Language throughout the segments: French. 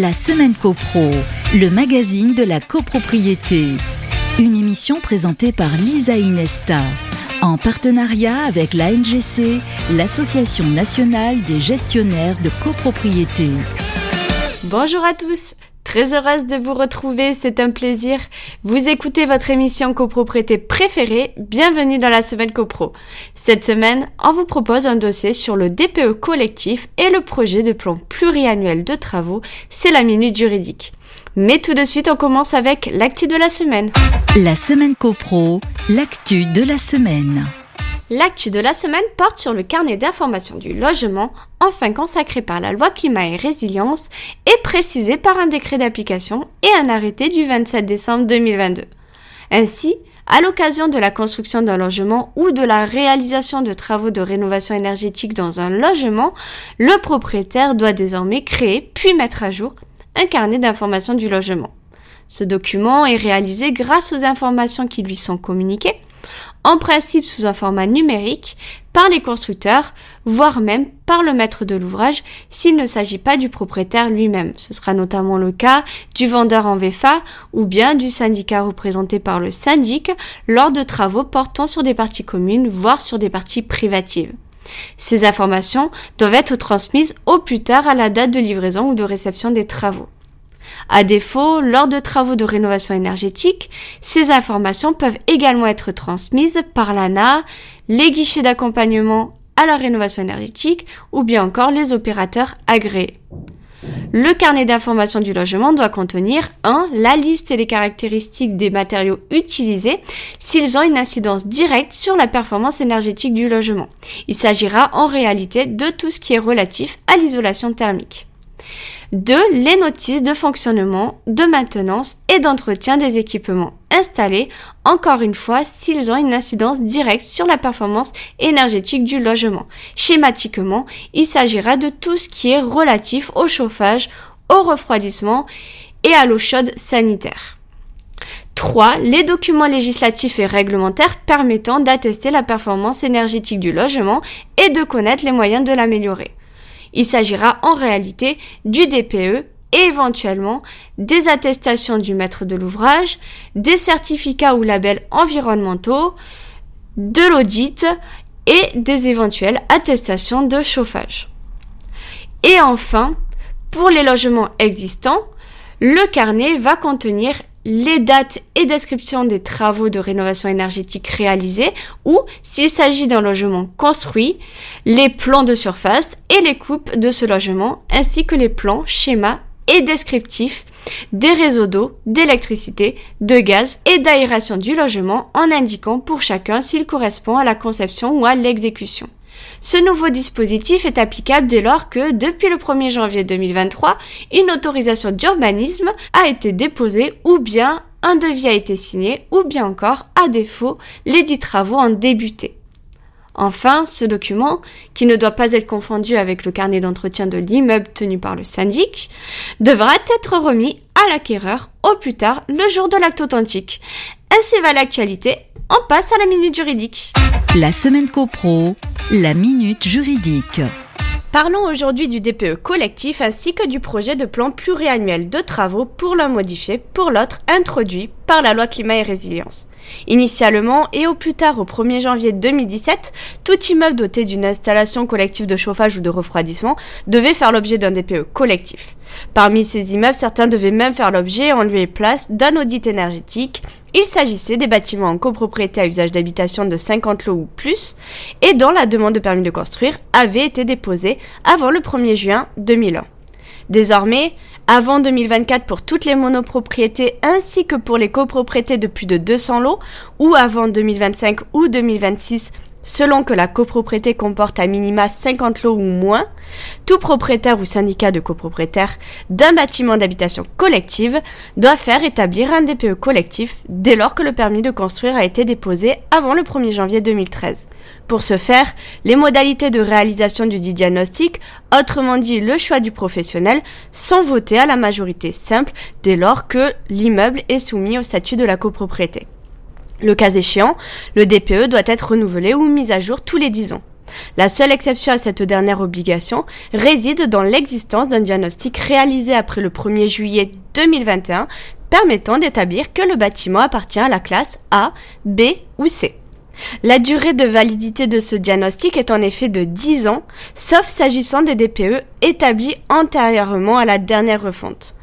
La semaine copro, le magazine de la copropriété. Une émission présentée par Lisa Inesta, en partenariat avec l'ANGC, l'Association nationale des gestionnaires de copropriété. Bonjour à tous, Très heureuse de vous retrouver, c'est un plaisir. Vous écoutez votre émission copropriété préférée, bienvenue dans la semaine copro. Cette semaine, on vous propose un dossier sur le DPE collectif et le projet de plan pluriannuel de travaux, c'est la minute juridique. Mais tout de suite, on commence avec l'actu de la semaine. La semaine copro, l'actu de la semaine. L'actu de la semaine porte sur le carnet d'information du logement, enfin consacré par la loi climat et résilience et précisé par un décret d'application et un arrêté du 27 décembre 2022. Ainsi, à l'occasion de la construction d'un logement ou de la réalisation de travaux de rénovation énergétique dans un logement, le propriétaire doit désormais créer puis mettre à jour un carnet d'information du logement. Ce document est réalisé grâce aux informations qui lui sont communiquées en principe sous un format numérique, par les constructeurs, voire même par le maître de l'ouvrage s'il ne s'agit pas du propriétaire lui-même. Ce sera notamment le cas du vendeur en VFA ou bien du syndicat représenté par le syndic lors de travaux portant sur des parties communes, voire sur des parties privatives. Ces informations doivent être transmises au plus tard à la date de livraison ou de réception des travaux. À défaut, lors de travaux de rénovation énergétique, ces informations peuvent également être transmises par l'ANA, les guichets d'accompagnement à la rénovation énergétique ou bien encore les opérateurs agréés. Le carnet d'information du logement doit contenir 1. La liste et les caractéristiques des matériaux utilisés s'ils ont une incidence directe sur la performance énergétique du logement. Il s'agira en réalité de tout ce qui est relatif à l'isolation thermique. 2. Les notices de fonctionnement, de maintenance et d'entretien des équipements installés, encore une fois, s'ils ont une incidence directe sur la performance énergétique du logement. Schématiquement, il s'agira de tout ce qui est relatif au chauffage, au refroidissement et à l'eau chaude sanitaire. 3. Les documents législatifs et réglementaires permettant d'attester la performance énergétique du logement et de connaître les moyens de l'améliorer. Il s'agira en réalité du DPE et éventuellement des attestations du maître de l'ouvrage, des certificats ou labels environnementaux, de l'audit et des éventuelles attestations de chauffage. Et enfin, pour les logements existants, le carnet va contenir les dates et descriptions des travaux de rénovation énergétique réalisés ou, s'il s'agit d'un logement construit, les plans de surface et les coupes de ce logement, ainsi que les plans, schémas et descriptifs des réseaux d'eau, d'électricité, de gaz et d'aération du logement en indiquant pour chacun s'il correspond à la conception ou à l'exécution. Ce nouveau dispositif est applicable dès lors que, depuis le 1er janvier 2023, une autorisation d'urbanisme a été déposée ou bien un devis a été signé ou bien encore, à défaut, les dix travaux ont débuté. Enfin, ce document, qui ne doit pas être confondu avec le carnet d'entretien de l'immeuble tenu par le syndic, devra être remis à l'acquéreur au plus tard le jour de l'acte authentique. Ainsi va l'actualité, on passe à la minute juridique. La semaine copro, la minute juridique. Parlons aujourd'hui du DPE collectif ainsi que du projet de plan pluriannuel de travaux pour l'un modifié, pour l'autre introduit par la loi climat et résilience. Initialement et au plus tard au 1er janvier 2017, tout immeuble doté d'une installation collective de chauffage ou de refroidissement devait faire l'objet d'un DPE collectif. Parmi ces immeubles, certains devaient même faire l'objet en lieu et place d'un audit énergétique. Il s'agissait des bâtiments en copropriété à usage d'habitation de 50 lots ou plus et dont la demande de permis de construire avait été déposée avant le 1er juin 2001. Désormais, avant 2024 pour toutes les monopropriétés ainsi que pour les copropriétés de plus de 200 lots ou avant 2025 ou 2026 selon que la copropriété comporte à minima 50 lots ou moins, tout propriétaire ou syndicat de copropriétaires d'un bâtiment d'habitation collective doit faire établir un DPE collectif dès lors que le permis de construire a été déposé avant le 1er janvier 2013. Pour ce faire, les modalités de réalisation du dit diagnostic, autrement dit le choix du professionnel, sont votées à la majorité simple dès lors que l'immeuble est soumis au statut de la copropriété. Le cas échéant, le DPE doit être renouvelé ou mis à jour tous les 10 ans. La seule exception à cette dernière obligation réside dans l'existence d'un diagnostic réalisé après le 1er juillet 2021 permettant d'établir que le bâtiment appartient à la classe A, B ou C. La durée de validité de ce diagnostic est en effet de 10 ans, sauf s'agissant des DPE établis antérieurement à la dernière refonte.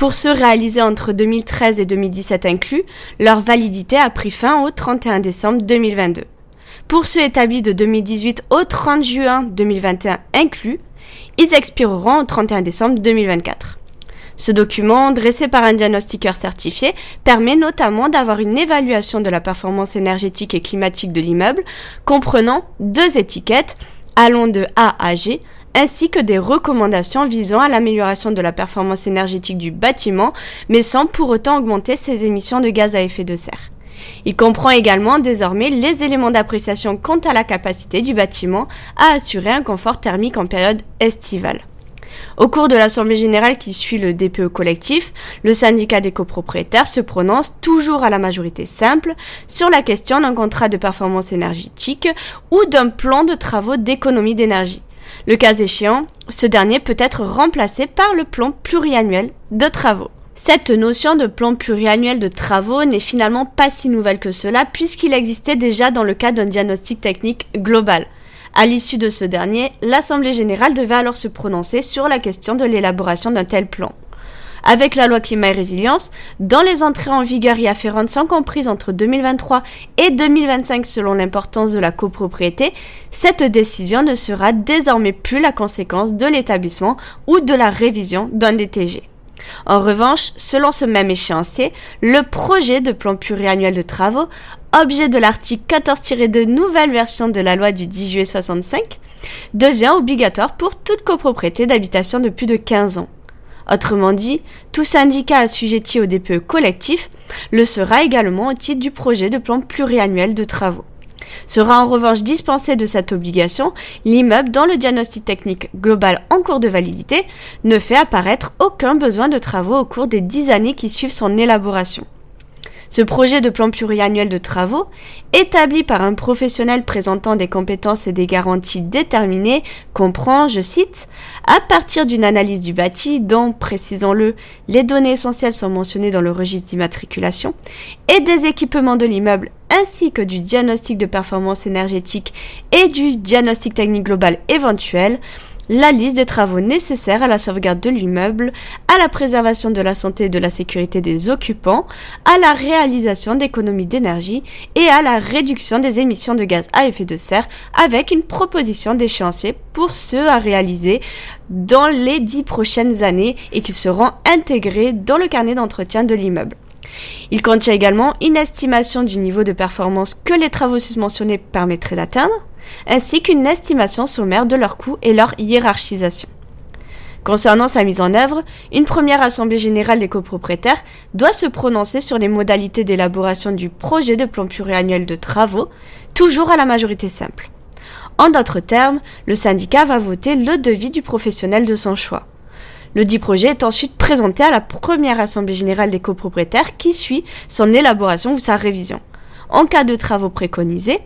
Pour ceux réalisés entre 2013 et 2017 inclus, leur validité a pris fin au 31 décembre 2022. Pour ceux établis de 2018 au 30 juin 2021 inclus, ils expireront au 31 décembre 2024. Ce document, dressé par un diagnostiqueur certifié, permet notamment d'avoir une évaluation de la performance énergétique et climatique de l'immeuble, comprenant deux étiquettes, allant de A à G, ainsi que des recommandations visant à l'amélioration de la performance énergétique du bâtiment, mais sans pour autant augmenter ses émissions de gaz à effet de serre. Il comprend également désormais les éléments d'appréciation quant à la capacité du bâtiment à assurer un confort thermique en période estivale. Au cours de l'Assemblée générale qui suit le DPE collectif, le syndicat des copropriétaires se prononce toujours à la majorité simple sur la question d'un contrat de performance énergétique ou d'un plan de travaux d'économie d'énergie. Le cas échéant, ce dernier peut être remplacé par le plan pluriannuel de travaux. Cette notion de plan pluriannuel de travaux n'est finalement pas si nouvelle que cela puisqu'il existait déjà dans le cadre d'un diagnostic technique global. À l'issue de ce dernier, l'Assemblée générale devait alors se prononcer sur la question de l'élaboration d'un tel plan. Avec la loi climat et résilience, dans les entrées en vigueur y afférentes sont comprises entre 2023 et 2025 selon l'importance de la copropriété, cette décision ne sera désormais plus la conséquence de l'établissement ou de la révision d'un DTG. En revanche, selon ce même échéancier, le projet de plan pluriannuel de travaux, objet de l'article 14-2 nouvelle version de la loi du 10 juillet 65, devient obligatoire pour toute copropriété d'habitation de plus de 15 ans. Autrement dit, tout syndicat assujetti au DPE collectif le sera également au titre du projet de plan pluriannuel de travaux. Sera en revanche dispensé de cette obligation l'immeuble dont le diagnostic technique global en cours de validité ne fait apparaître aucun besoin de travaux au cours des dix années qui suivent son élaboration. Ce projet de plan pluriannuel de travaux, établi par un professionnel présentant des compétences et des garanties déterminées, comprend, je cite, à partir d'une analyse du bâti dont, précisons-le, les données essentielles sont mentionnées dans le registre d'immatriculation, et des équipements de l'immeuble ainsi que du diagnostic de performance énergétique et du diagnostic technique global éventuel, la liste des travaux nécessaires à la sauvegarde de l'immeuble, à la préservation de la santé et de la sécurité des occupants, à la réalisation d'économies d'énergie et à la réduction des émissions de gaz à effet de serre avec une proposition d'échéancier pour ceux à réaliser dans les dix prochaines années et qui seront intégrés dans le carnet d'entretien de l'immeuble. Il contient également une estimation du niveau de performance que les travaux susmentionnés permettraient d'atteindre, ainsi qu'une estimation sommaire de leurs coûts et leur hiérarchisation. Concernant sa mise en œuvre, une première assemblée générale des copropriétaires doit se prononcer sur les modalités d'élaboration du projet de plan pluriannuel de travaux, toujours à la majorité simple. En d'autres termes, le syndicat va voter le devis du professionnel de son choix. Le dit projet est ensuite présenté à la première assemblée générale des copropriétaires qui suit son élaboration ou sa révision. En cas de travaux préconisés,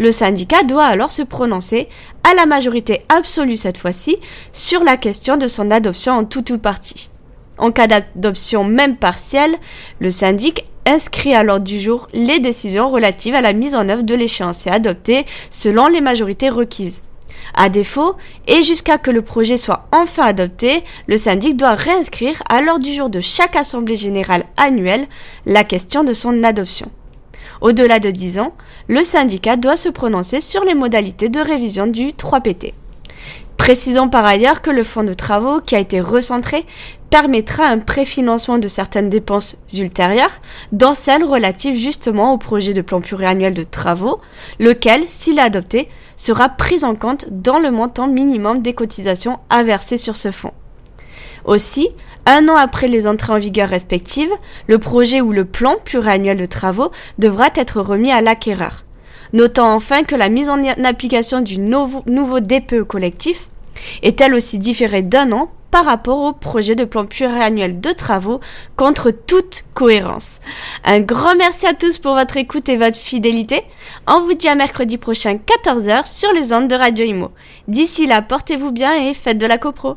le syndicat doit alors se prononcer, à la majorité absolue cette fois-ci, sur la question de son adoption en tout ou partie. En cas d'adoption même partielle, le syndic inscrit à l'ordre du jour les décisions relatives à la mise en œuvre de l'échéancier adopté selon les majorités requises. À défaut, et jusqu'à que le projet soit enfin adopté, le syndic doit réinscrire à l'ordre du jour de chaque assemblée générale annuelle la question de son adoption. Au-delà de 10 ans, le syndicat doit se prononcer sur les modalités de révision du 3PT. Précisons par ailleurs que le fonds de travaux qui a été recentré permettra un préfinancement de certaines dépenses ultérieures, dont celles relatives justement au projet de plan pluriannuel de travaux, lequel, s'il est adopté, sera pris en compte dans le montant minimum des cotisations à verser sur ce fonds. Aussi, un an après les entrées en vigueur respectives, le projet ou le plan pluriannuel de travaux devra être remis à l'acquéreur. Notons enfin que la mise en application du nouveau, DPE collectif est elle aussi différée d'un an par rapport au projet de plan pluriannuel de travaux contre toute cohérence. Un grand merci à tous pour votre écoute et votre fidélité. On vous dit à mercredi prochain 14h sur les ondes de Radio Imo. D'ici là, portez-vous bien et faites de la copro.